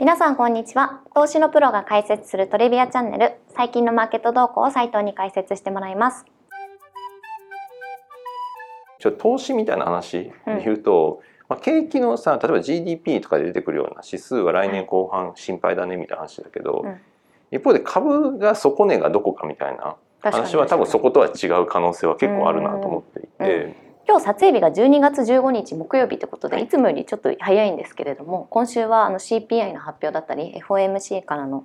皆さんこんにちは。投資のプロが解説するトレビアチャンネル。最近のマーケット動向を斉藤に解説してもらいます。ちょ投資みたいな話で言うと、まあ、景気のさ例えば GDP とかで出てくるような指数は来年後半心配だねみたいな話だけど、うん。一方で株が底値がどこかみたいな話は多分そことは違う可能性は結構あるなと思っていて、今日撮影日が12月15日木曜日ということでい。つもよりちょっと早いんですけれども今週はあの CPI の発表だったり FOMC からの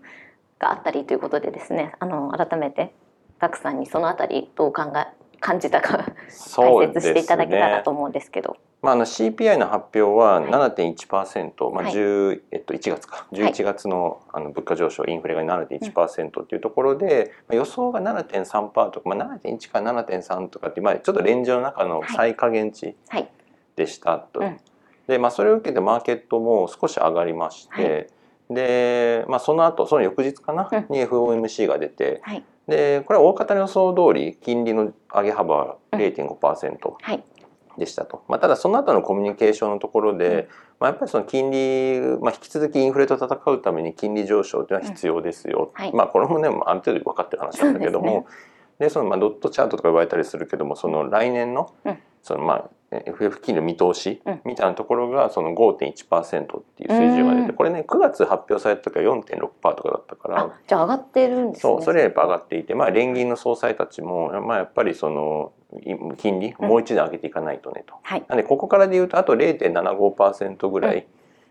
があったりということでですねあの改めてガクさんにそのあたりどう考え感じたか解説していただけたらと思うんですけど。まあ、あの CPI の発表ははい。7.1%、まあはい。10えっと、1月か。11月のあの物価上昇インフレが7.1%っていうところで、まあ予想が7.3%とか、まあ、7.1から7.3とかって、まあ、ちょっとレンジの中の最下限値はい。でしたと。うん。で、まあ、それを受けてマーケットも少し上がりまして、で、まあ、その後その翌日かな、うん。に FOMC が出てはいでこれは大方の予想通り金利の上げ幅は0.5%。はい。でしたと、まあ、ただその後のコミュニケーションのところで、まあ、やっぱりその金利、まあ、引き続きインフレと戦うために金利上昇というのは必要ですよ、うんはい。まあ、これもねある程度分かってる話なんだけどもでそのまあドットチャートとか言われたりするけどもその来年の,、うん。そのまあ FF 金利の見通しうん。みたいなところがその5.1%っていう水準が出てうん。これね9月発表された時は4.6%とかだったからあじゃあ上がってるんですね。そうそれはやっぱ上がっていて、まあ、連銀の総裁たちも、まあ、やっぱりそのい金利うん。もう一段上げていかないとねと。はい。なんでここからで言うとあと0.75%ぐらい、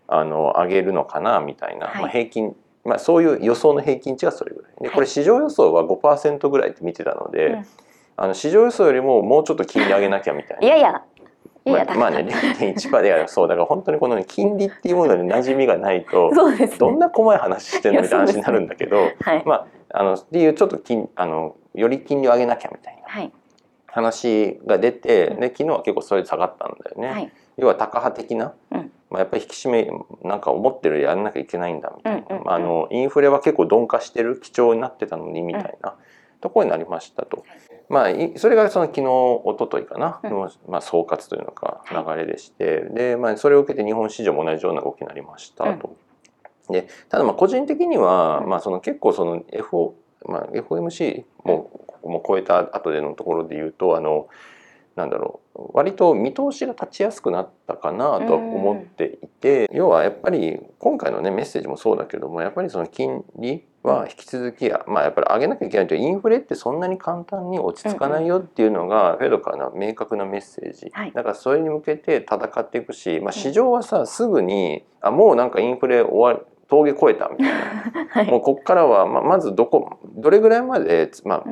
あの上げるのかなみたいな、はい。まあ、平均、まあ、そういう予想の平均値がそれぐらい。ではい。これ市場予想は5%ぐらいって見てたので、うん。あの市場予想よりももうちょっと金利上げなきゃみたいな。いやいやまあ、まあね0.1%でそうだから本当にこの、ね、金利っていうものに馴染みがないと ね。どんな細い話してんのみたいな話になるんだけど、はい。まああのっていうちょっと金あのより金利を上げなきゃみたいなはい。話が出て、うん。で昨日は結構それで下がったんだよね。はい。要はタカ派的な、うん。まあ、やっぱり引き締めなんか思ってるやらなきゃいけないんだみたいな、あのインフレは結構鈍化してる基調になってたのにみたいなところになりましたと。まあ、いそれがその昨日一昨日かな？うん。の、まあ、総括というのかはい。流れでして、で、まあ、それを受けて日本市場も同じような動きになりましたと。でただまあ個人的には、うんまあ、その結構その FO、まあ、FOMC もここも超えた後でのところで言うとあのなんだろう割と見通しが立ちやすくなったかなとは思っていて、要はやっぱり今回のねメッセージもそうだけどもやっぱりその金利は引き続き、まあやっぱり上げなきゃいけないというインフレってそんなに簡単に落ち着かないよっていうのがフェドからの明確なメッセージ、はい。だからそれに向けて戦っていくし、まあ、市場はさすぐにあもうなんかインフレ終わり峠越えたみたいな。はい。もうここからはままずどこどれぐらいまで、まあ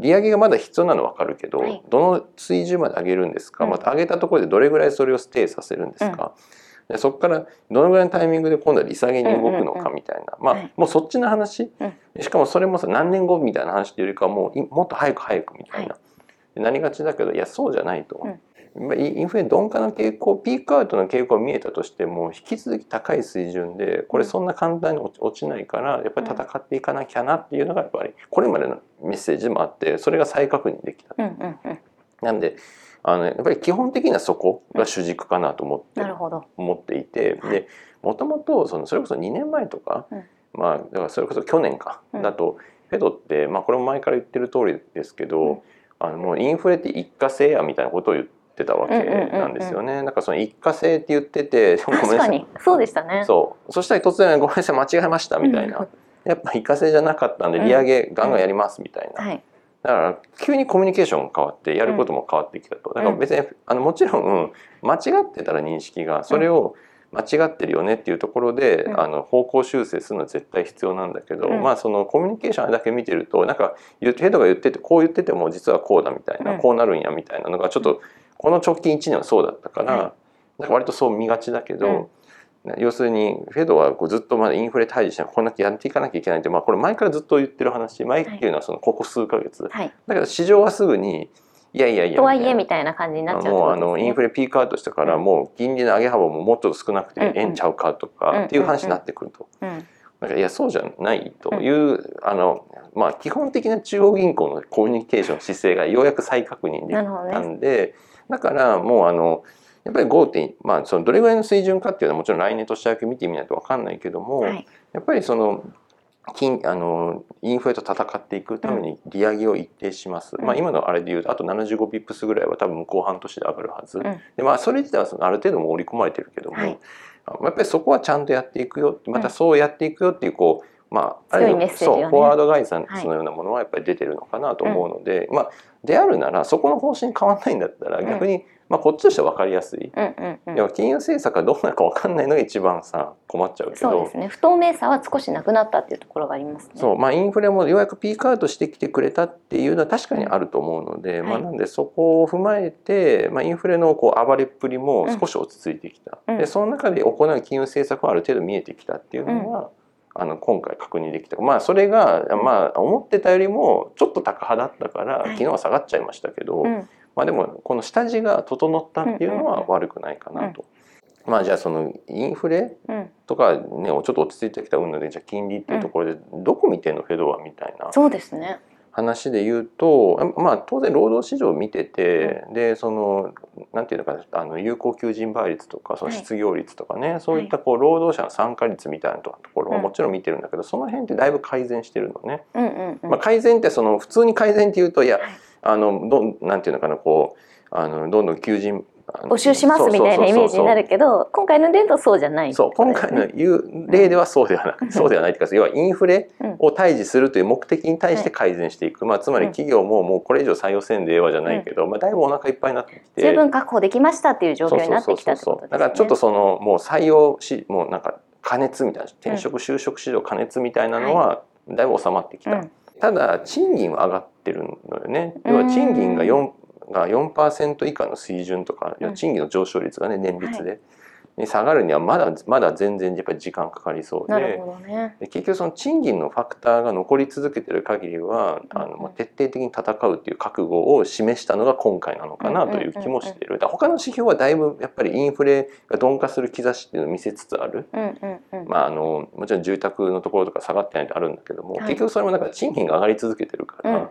利上げがまだ必要なのは分かるけど、はい。どの水準まで上げるんですか、うん。また上げたところでどれぐらいそれをステイさせるんですか、でそこからどのぐらいのタイミングで今度は利下げに動くのかみたいな、まあ、はい。もうそっちの話、うん。しかもそれもさ何年後みたいな話っていうよりかはもういもっと早く早くみたいな、でなりがちだけどいやそうじゃないと。まあインフレ鈍化の傾向ピークアウトの傾向が見えたとしても引き続き高い水準でこれそんな簡単に落ちないからやっぱり戦っていかなきゃなっていうのがやっぱりこれまでのメッセージでもあってそれが再確認できた。なんであのやっぱり基本的にはそこが主軸かなと思って。思っていてはい。でもともとそのそれこそ2年前とか、うん。まあだからそれこそ去年か、うん。だとフェドって、まあ、これも前から言ってる通りですけど、うん。あのもうインフレって一過性やみたいなことを言ってたわけなんですよね。だからその一過性って言っててごめんなさい。そうでしたね。そう。そしたら突然「ごめんなさい間違えました」みたいな、うん。やっぱ一過性じゃなかったんで利上げガンガンやりますみたいな、はい。だから急にコミュニケーションが変わってやることも変わってきたと、だから別にあのもちろん間違ってたら認識がそれを間違ってるよねっていうところで、うん。あの方向修正するのは絶対必要なんだけど、うん。まあそのコミュニケーションあれだけ見てるとなんかヘドが言っててこう言ってても実はこうだみたいな、うん。こうなるんやみたいなのがちょっとこの直近1年はそうだったから、はいなんか割とそう見がちだけど、要するにフェドはこうずっとまだインフレ対峙してこんなやっていかなきゃいけないって、まあ、これ前からずっと言ってる話前っていうのはそのここ数ヶ月、はい。だけど市場はすぐにいやいやいやとはいえみみたいな感じにななっちゃうってもうあ。のインフレピークアウトしたからうんもう金利の上げ幅ももっと少なくてうんうんええんちゃうかとかっていう話になってくると。うん。だからいやそうじゃないという、あのまあ基本的な中央銀行のコミュニケーション姿勢がようやく再確認できたね。んで、だからもうあのやっぱり5点まあそのどれぐらいの水準かっていうのはもちろん来年年明け見てみないと分かんないけども、はい。やっぱりその金あのインフレと戦っていくために利上げを一定します、うん。まあ、今のあれでいうとあと75ピップスぐらいは多分向こう半年で上がるはず、ん。でまあそれ自体はそのある程度も織り込まれてるけども、はい。あやっぱりそこはちゃんとやっていくよまたそうやっていくよっていうこうまあある意強いメッ味セージをね。そうフォワードガイダンはい。スのようなものはやっぱり出てるのかなと思うので、まあであるならそこの方針変わんないんだったらうん。逆に、まあ、こっちとしては分かりやすい。金融政策がどうなるか分かんないのが一番さ困っちゃうけど。そうですね。不透明さは少しなくなったっていうところがありますね。そう。まあ、インフレもようやくピークアウトしてきてくれたっていうのは確かにあると思うので、うん。はい。まあ、なんでそこを踏まえて、まあ、インフレのこう暴れっぷりも少し落ち着いてきた、うん。でその中で行う金融政策はある程度見えてきたっていうのは、あの今回確認できた。まあそれが、まあ、思ってたよりもちょっと高派だったから、はい。昨日は下がっちゃいましたけど、うん。まあ、でもこの下地が整ったっていうのは悪くないかなと。まあじゃあそのインフレうん。とかねちょっと落ち着いてきた運動でじゃあ金利っていうところでどこ見てんの？フェドはみたいな。そうですね。話で言うとまあ当然労働市場を見てて、でそのなんていうのかなあの有効求人倍率とかそのはい。失業率とかね、そういったこう労働者の参加率みたいなところはうん。もちろん見てるんだけど、その辺ってだいぶ改善してるのね。うんうんうん。まあ、改善ってその普通に改善っていうといや、はい。あのどんなんていうのかなこうあのどんどん求人募集しますみたいなイメージになるけど今回の例とそうじゃないそう今回の言う例ではそうではなく、そうではないというか要はインフレを対峙するという目的に対して改善していく、まあ、つまり企業ももうこれ以上採用せんでええわじゃないけど、まあ、だいぶお腹いっぱいになってきて。十分確保できましたっていう状況になってきたってことですね。だからちょっとそのもう採用しもうなんか加熱みたいな転職就職市場加熱みたいなのはだいぶ収まってきた、うん。ただ賃金は上がってるのよね。うん。要は賃金が4が4%以下の水準とか、うん賃金の上昇率がね年率で、に下がるにはまだまだ全然やっぱり時間かかりそうでね。で結局その賃金のファクターが残り続けてる限りはあうんうんの徹底的に戦うっていう覚悟を示したのが今回なのかなという気もしている。だから他の指標はだいぶやっぱりインフレが鈍化する兆しっていうのを見せつつある。うんうんうん。まあ、あのもちろん住宅のところとか下がってないとあるんだけども、はい結局それもだから賃金が上がり続けてるから,、うん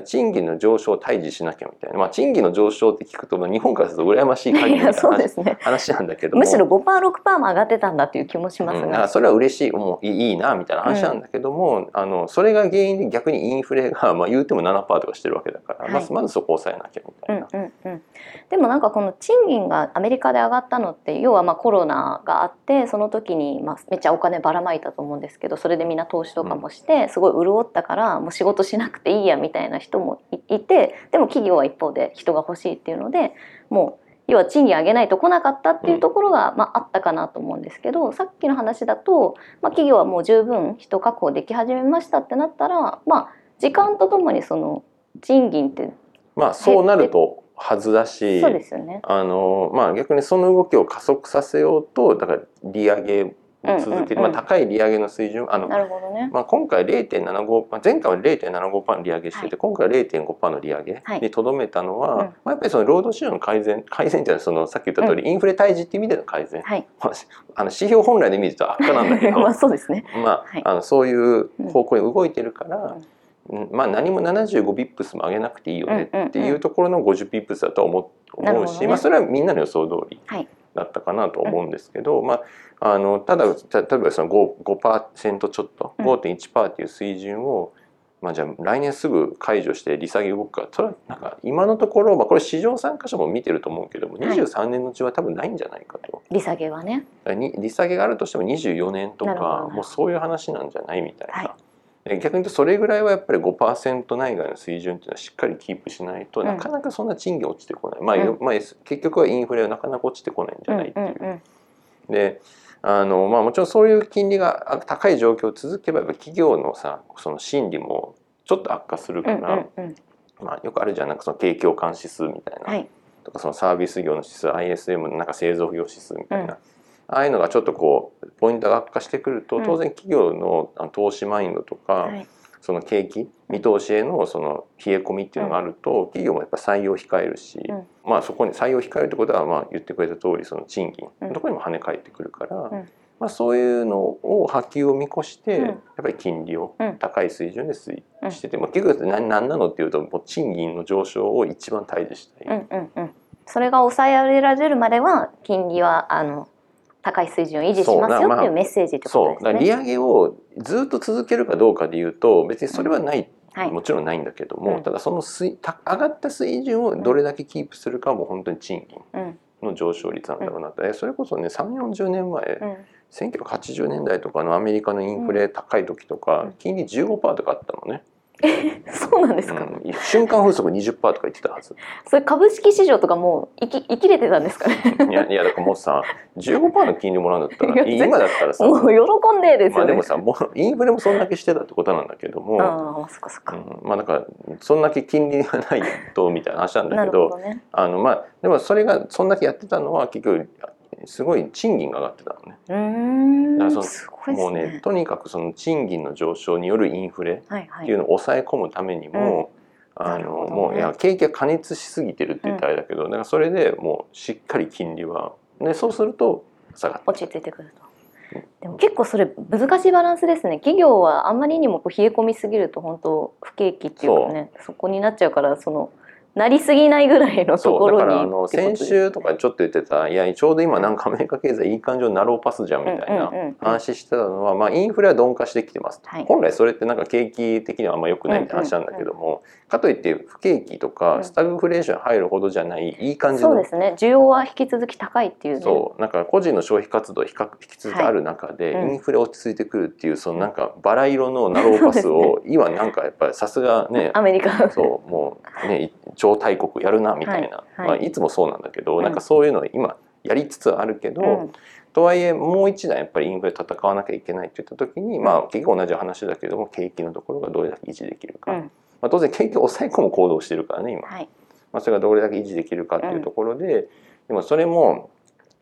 賃金の上昇を対峙しなきゃみたいな、まあ、賃金の上昇って聞くと、まあ、日本からすると羨ましい限りみたいいやな話 ね。話なんだけどもむしろ5%、6%も上がってたんだっていう気もしますうん。それは嬉しいもういいいいなみたいな話なんだけども、あのそれが原因で逆にインフレが、まあ、言うても7%とかしてるわけだから、はいまずまずそこを抑えなきゃみたういな。んうんうん、でもなんかこの賃金がアメリカで上がったのって要はまあコロナがあってその時にまあめっちゃお金ばらまいたと思うんですけどそれでみんな投資とかもしてすごい潤ったからもう仕事しなくていいやみたいな人もいいてでも企業は一方で人が欲しいっていうのでもう要は賃金上げないと来なかったっていうところが、まあ、あったかなと思うんですけどさっきの話だと、まあ、企業はもう十分人確保でき始めましたってなったらまあ時間とともにその賃金ってまあそうなるとはずだしそうですよね。あのまあ、逆にその動きを加速させようとだから利上げを続けて、うんうん。うんまあ、高い利上げの水準あの、なるほどね。まあ、今回0.75、まあ、前回は0.75%の利上げしてて、はい。今回は0.5%の利上げはい。にとどめたのは、うん。まあ、やっぱりその労働市場の改善改善っていうのはそのさっき言った通り、インフレ退治っていう意味での改善、はい。まああの指標本来で言うと悪化なんだけど まあそうですね。まあはい。あのそういう方向に動いてるから、うん。まあ、何も75ビップスも上げなくていいよねっていうところの50ビップスだとは思うし、ね。まあ、それはみんなの予想通り。はいだったかなと思うんですけど、まあ、あのただた例えばその 5%, 5ちょっとうん。5.1%っていう水準を、まあ、じゃあ来年すぐ解除して利下げ動くか。それはなんか今のところ、まあ、これ市場参加者も見てると思うけどもはい。23年のうちは多分ないんじゃないかと。利下げはね。に利下げがあるとしても24年とかもうそういう話なんじゃないみたいな、はい。で逆に言うとそれぐらいはやっぱり5%内外の水準っていうのはしっかりキープしないと、うん。なかなかそんな賃金落ちてこない、まあうん。よまあ、結局はインフレはなかなか落ちてこないんじゃないっていう。うんうんであのまあ、もちろんそういう金利が高い状況続けば企業のさその心理もちょっと悪化するうんから、うんうん。まあ、よくあるじゃん。なんかその景況感指数みたいな、はい。とかそのサービス業の指数 ISM のなんか製造業指数みたいな、うん。ああいうのがちょっとこうポイントが悪化してくるとうん。当然企業の投資マインドとか、はい。その景気見通しへのその冷え込みっていうのがあると、企業もやっぱ採用を控えるし、うん。まあそこに採用を控えるってことはまあ言ってくれた通りその賃金うん。のところにも跳ね返ってくるから、うん。まあ、そういうのを波及を見越して、うん。やっぱり金利をうん。高い水準で推うん移してて、まあ、結局何何なのっていうともう賃金の上昇を一番対峙したい。うんうんうん。それが抑えられるまでは金利はあの高い水準を維持しますよっていうメッセージってことですね。利上げをずっと続けるかどうかでいうと別にそれはない、はい。もちろんないんだけども、うん。ただその水た上がった水準をどれだけキープするかも本当に賃金うん。の上昇率なんだろうなって、それこそね3 4 0年前、うん1980年代とかのアメリカのインフレ高い時とか、うん。金利15%とかあったのね、そうなんですか、うん瞬間風速20%とか言ってたはずそれ株式市場とかもう生き生きれてたんですかね？いやいやだからもうさ15%の金利もらうんだったら 今だったらさもう喜んでですよね。まあでもさもうインフレもそんだけしてたってことなんだけども、ああそっかそっか。うん、まあだからそんだけ金利がないとみたいな話なんだけどね。あのまあでもそれがそんだけやってたのは結局すごい賃金が上がってたのね。だからそのんすごいですもうねね。とにかくその賃金の上昇によるインフレはいはい。っていうのを抑え込むためにも、あなるほどねのもういや景気が過熱しすぎてるって言ったらあれだけど、だからそれでもうしっかり金利はでそうすると下がって落ち着いてくると。でも結構それ難しいバランスですね。企業はあんまりにもこう冷え込みすぎると本当不景気っていうかねそこになっちゃうからそのなりすぎないぐらいのとそうだころにからあの先週とかちょっと言ってたいやちょうど今なんかアメリカ経済いい感情になろうパスじゃんみたいな話してたのは、まあ、インフレは鈍化してきてますと、はい。本来それってなんか景気的にはあんま良くないって話なんだけども、かといって不景気とうん。かスタグフレーション入るほどじゃないいい感じのそうですね。需要は引き続き高いっていう。ね。そう。なんか個人の消費活動比較引き続きある中で、インフレ落ち着いてくるっていうそのなんかバラ色のナローパスを、今なんかやっぱりさすがねアメリカ。そうもうね超大国やるなみたいな、はいはい。まあ、いつもそうなんだけど、うんなんかそういうの今やりつつあるけど、うん。とはいえもう一段やっぱりインフレ戦わなきゃいけないって言った時に、まあ結局同じ話だけども景気のところがどれだけ維持できるか、うん。まあ、当然景気を抑え込む行動をしてるからね今、はい。まあ、それがどれだけ維持できるかっていうところで、でもそれも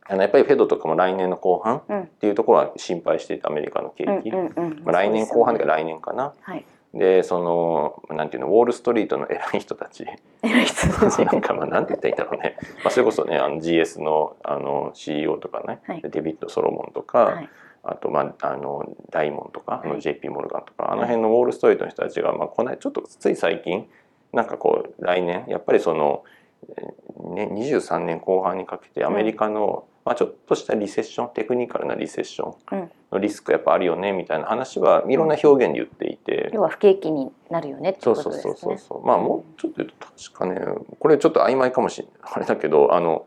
あのやっぱりフェドとかも来年の後半うんっていうところは心配していたアメリカの景気、まあ、来年後半でで来年かな。はい。でそのなんていうのウォール・ストリートの偉い人たち。偉い人たち。なんかまあなんて言ったらいいんだろうね、まあ、それこそねあの GS のあの CEO とかね、はい。デビッド・ソロモンとか、はい。あと、まあ、あのダイモンとかあのはい。JP モルガンとか、あの辺のウォール・ストリートの人たちが、まあ、この間ちょっとつい最近なんかこう来年やっぱりその、えーね、23年後半にかけてアメリカの、まあ、ちょっとしたリセッションテクニカルなリセッションのリスクやっぱあるよねみたいな話はいろんな表現で言っていて。要は不景気になるよねってそうことですね。そうそうそうそうまあもうちょっと言うと確かねこれちょっと曖昧かもしれない。あれだけどあの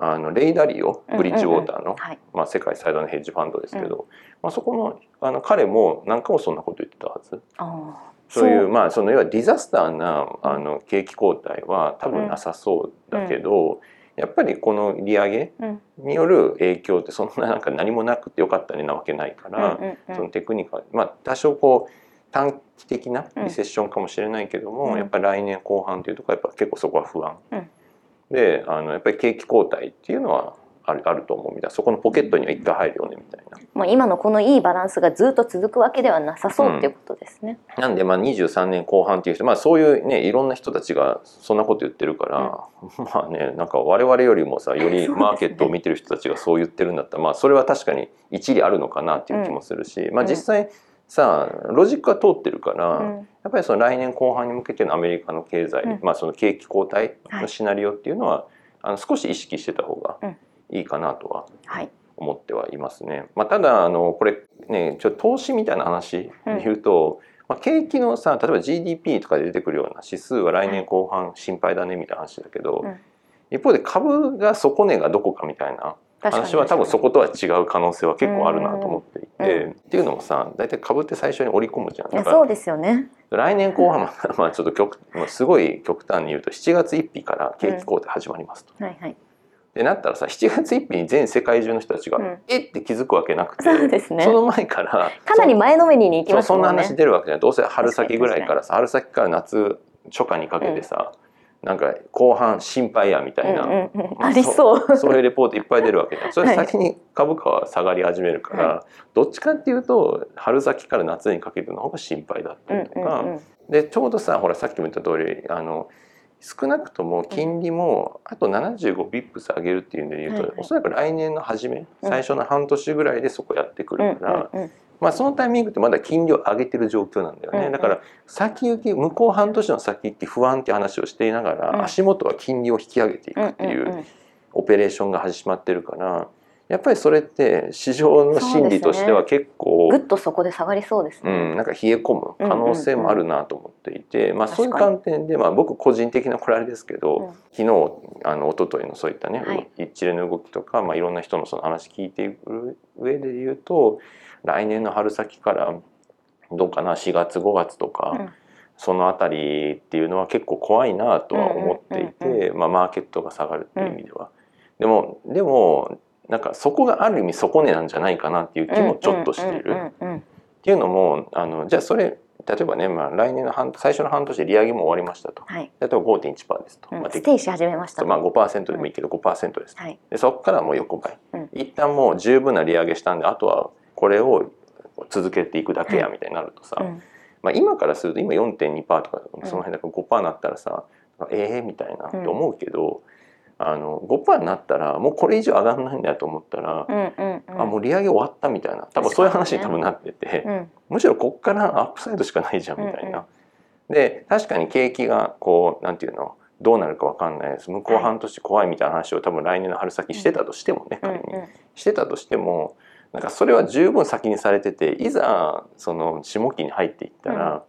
あのレイダリオブリッジウォーターの、はい。まあ、世界最大のヘッジファンドですけど、まあ、そこのあの彼も何回もそんなこと言ってたはず。ああ。そういうまあその要はディザスターなあの景気後退は多分なさそうだけど、やっぱりこの利上げうん。による影響ってそんななんか何もなくてよかったねなわけないから、そのテクニカルまあ多少こう短期的なリセッションかもしれないけども、うん。やっぱり来年後半というところはやっぱ結構そこは不安、うん。であのやっぱり景気後退っていうのはあるあると思うみたいな。そこのポケットには一回入るよねみたいな。もう今のこのいいバランスがずっと続くわけではなさそうっていうことですね。なんでまあ23年後半っていう人、まあ、そういうねいろんな人たちがそんなこと言ってるから、まあねなんか我々よりもさより マーケットを見てる人たちがそう言ってるんだったら、まあそれは確かに一理あるのかなっていう気もするし、まあ実際さロジックは通ってるから、うん。やっぱりその来年後半に向けてのアメリカの経済、うん。まあその景気後退のシナリオっていうのは、あの少し意識してた方がうんいいかなとははい。思ってはいますね。まあ、ただあのこれねちょっと投資みたいな話で言うと、まあ、景気のさ例えば GDP とかで出てくるような指数は来年後半心配だねみたいな話だけど、うん一方で株が底値がどこかみたいな話は多分そことは違う可能性は結構あるなと思っていて、うんっていうのもさ大体株って最初に織り込むじゃん。だからいやそうですよね。来年後半はまあちょっと極まあすごい極端に言うと7月1日から景気後退始まりますと。はいはい。でなったらさ7月1日に全世界中の人たちが、うん。えって気づくわけなくてそうですね。そ。の前からかなり前のめりに行きそうそんなますもんね。話出るわけじゃないどうせ春先ぐらいからさ春先から夏初夏にかけてさ、なんか後半心配やみたいな、うんうんうん。まあありそう。そういうレポートいっぱい出るわけじゃん。それ先に株価は下がり始めるから、はどっちかっていうと春先から夏にかけての方が心配だったうんりとか、うんうん。でちょうどさほらさっきも言った通りあの少なくとも金利もあと75ビップス上げるっていうんで言うと、はいはい。おそらく来年の初めうん。最初の半年ぐらいでそこやってくうんるから、うんうんまあ、そのタイミングってまだ金利を上げてる状況なんだよね、うんうん。だから先行き向こう半年の先行き不安っていう話をしていながら、うん。足元は金利を引き上げていくっていんんうん。オペレーションが始まってるからやっぱりそれって市場の心理としては結構ぐっとそこで下がりそうですうね。ん、なんか冷え込む可能性もあるなと思っていて、まあ、そういう観点で、まあ、僕個人的なこれあれですけど、うん。昨日あの一昨日のそういったね、はい。一連の動きとか、まあ、いろんな人のその話聞いていく上で言うと来年の春先からどうかな4月5月とか、うん。そのあたりっていうのは結構怖いなとは思っていて、まあ、マーケットが下がるっていう意味では。でもでもなんかそこがある意味底値なんじゃないかなっていう気もちょっとしている。うんうんうんっていうのもあのじゃあそれ例えばね、まあ、来年の半最初の半年で利上げも終わりましたと。はい。例えば5.1%ですと、うん。まあ、ステイし始めましたと。まあ、5%でもい。いけど5%です。と、はい。でそこからもう横ばい、うん。一旦もう十分な利上げしたんであとはこれを続けていくだけやみたいになるとさ、うん。まあ、今からすると今4.2%とかその辺だから5%になったらさ、ええみたいなと思うけど、あの5%になったらもうこれ以上上がらないんだと思ったら、うんうんうん。あもう利上げ終わったみたいな。多分そういう話に多分なってて。うん。むしろこっからアップサイドしかないじゃんみたいな。で確かに景気がこうなんていうのどうなるかわかんないです。向こう半年怖いみたいな話を多分来年の春先してたとしてもね、うん仮にしてたとしてもなんかそれは十分先にされてていざその下期に入っていったら、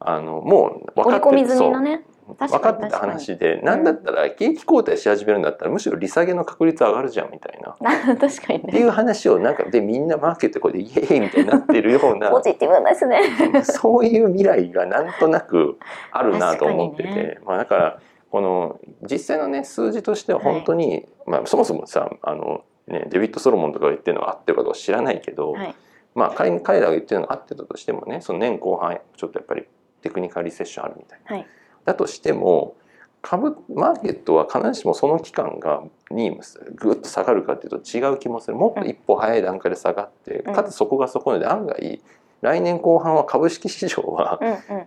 あのもう分かって織り込み済みのそう分かってた話でなんだったら景気後退し始めるんだったらむしろ利下げの確率上がるじゃんみたいな。確かにね。っていう話をなんかでみんなマーケットこれでイエーイみたいになってるようなポジティブですね。そういう未来がなんとなくあるなと思ってて、ねまあ、だからこの実際のね数字としては本当に、まあ、そもそもさあの、ね、デビッド・ソロモンとかが言ってるのが合ってるかどうか知らないけど、はい。まあ、彼らが言ってるのが合ってたとしてもねその年後半ちょっとやっぱりテクニカルリセッションあるみたいな。はい。だとしても株マーケットは必ずしもその期間がにぐっと下がるかっていうと違う気もするもっと一歩早い段階で下がって、うんかつそこがそこで案外来年後半は株式市場は。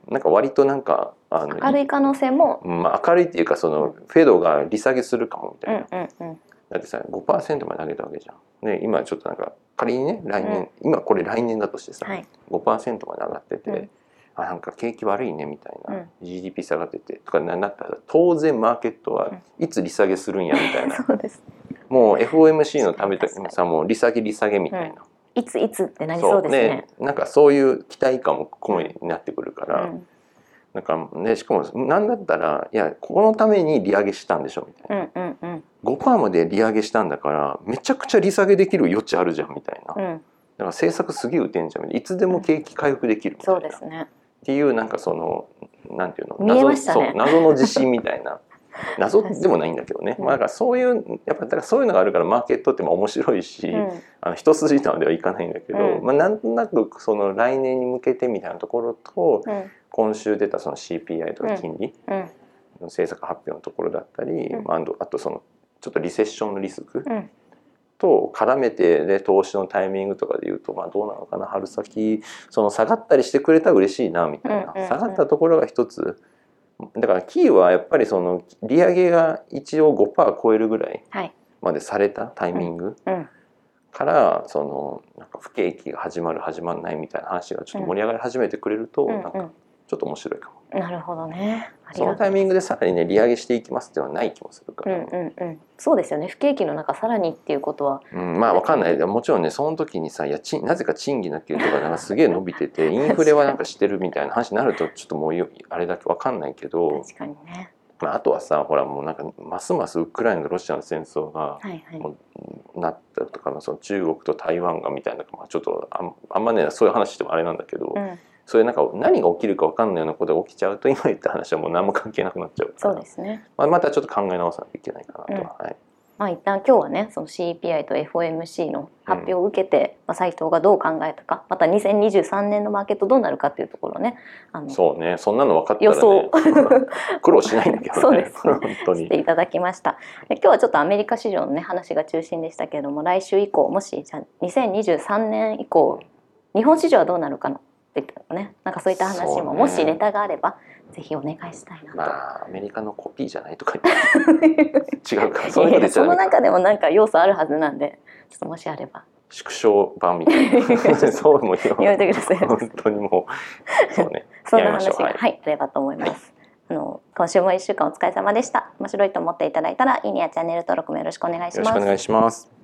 なんか割となんかあの明るい可能性も。まあ、明るいっていうかそのフェドが利下げするかもみたういな。だってさ5%まで上げたわけじゃん。ね、今ちょっとなんか仮にね来年、今これ来年だとしてさ、はい。5%まで上がってて、うんあなんか景気悪いねみたいな、うん。GDP 下がってて。とかななったら当然マーケットはいつ利下げするんやみたいな、そうです。もう FOMC のためとさもう利下げ利下げみたいな、いついつってなりそうですね。なんかそういう期待感も込めになってくるから、うん。なんかねしかもなんだったらいやこのために利上げしたんでしょみたいな、うんうんうん。5%まで利上げしたんだからめちゃくちゃ利下げできる余地あるじゃんみたいな、だかうん。ら政策すげえ打てんじゃんいつでも景気回復できるみたいそうな、ですね。っていうなんかそのなんていうの？見えましたね。そう謎の自信みたいな。謎でもないんだけどね、うん。まあ、だからそういうやっぱだからそういうのがあるからマーケットってまあ面白いし、うんあの一筋縄ではいかないんだけど、うんまあ、なんとなくその来年に向けてみたいなところとうん今週出たその CPI とか金利うんの政策発表のところだったり、うんまあ、あとそのちょっとリセッションのリスクうんと絡めてで投資のタイミングとかで言うと、まあ、どうなのかな春先その下がったりしてくれたら嬉しいなみたいな、下がったところが一つ。だからキーはやっぱりその利上げが一応5%超えるぐらいはい。までされたタイミングうん。から、そのなんか不景気が始まる始まらないみたいな話がちょっと盛り上がり始めてくれると、うん。なんかちょっと面白いかも。うん。なるほどね。そのタイミングでさらにね利上げしていきますっていうのはない気もするかうんら、うんうん。そうですよね。不景気の中さらにっていうことは。うん、まあわかんないもちろんねその時にさいやちなぜか賃金の給料がなんかすげえ伸びてて インフレはなんかしてるみたいな話になるとちょっともうよあれだけわかんないけど、確かにね。まあ、あとはさほらもうなんかますますウクライナとロシアの戦争がはいなったとかその中国と台湾がみたいな、まあ、ちょっとあんあんまねそういう話してもあれなんだけど、うん。そういうなんか何が起きるかわかんないようなことが起きちゃうと今言った話はもう何も関係なくなっちゃうから。そうですね。まあ、またちょっと考え直さなきゃいけないかなとは、はい、まあ一旦今日はねその CPI と FOMC の発表を受けて、まあ、斉藤がどう考えたかまた2023年のマーケットどうなるかっていうところをね。あのそうね。そんなの分かったら予想。ね 苦労しないんだけどね。そうです。本当に。していただきました。で今日はちょっとアメリカ市場のね話が中心でしたけれども来週以降もしじゃあ2023年以降日本市場はどうなるかのっていったのね。なんかそういった話そうね。ももしネタがあればぜひお願いしたいなと。まあアメリカのコピーじゃないとか 違うかそういうこといやいやその中でもなんか要素あるはずなんでちょっともしあれば。縮小版みたいな。そうも言わやめてください。本当にもう。そうね。そんな話が、やりましょう。は、はいいあればと思います。あの今週も一週間お疲れ様でした。面白いと思っていただいたらいいねやチャンネル登録もよろしくお願いします。よろしくお。願いします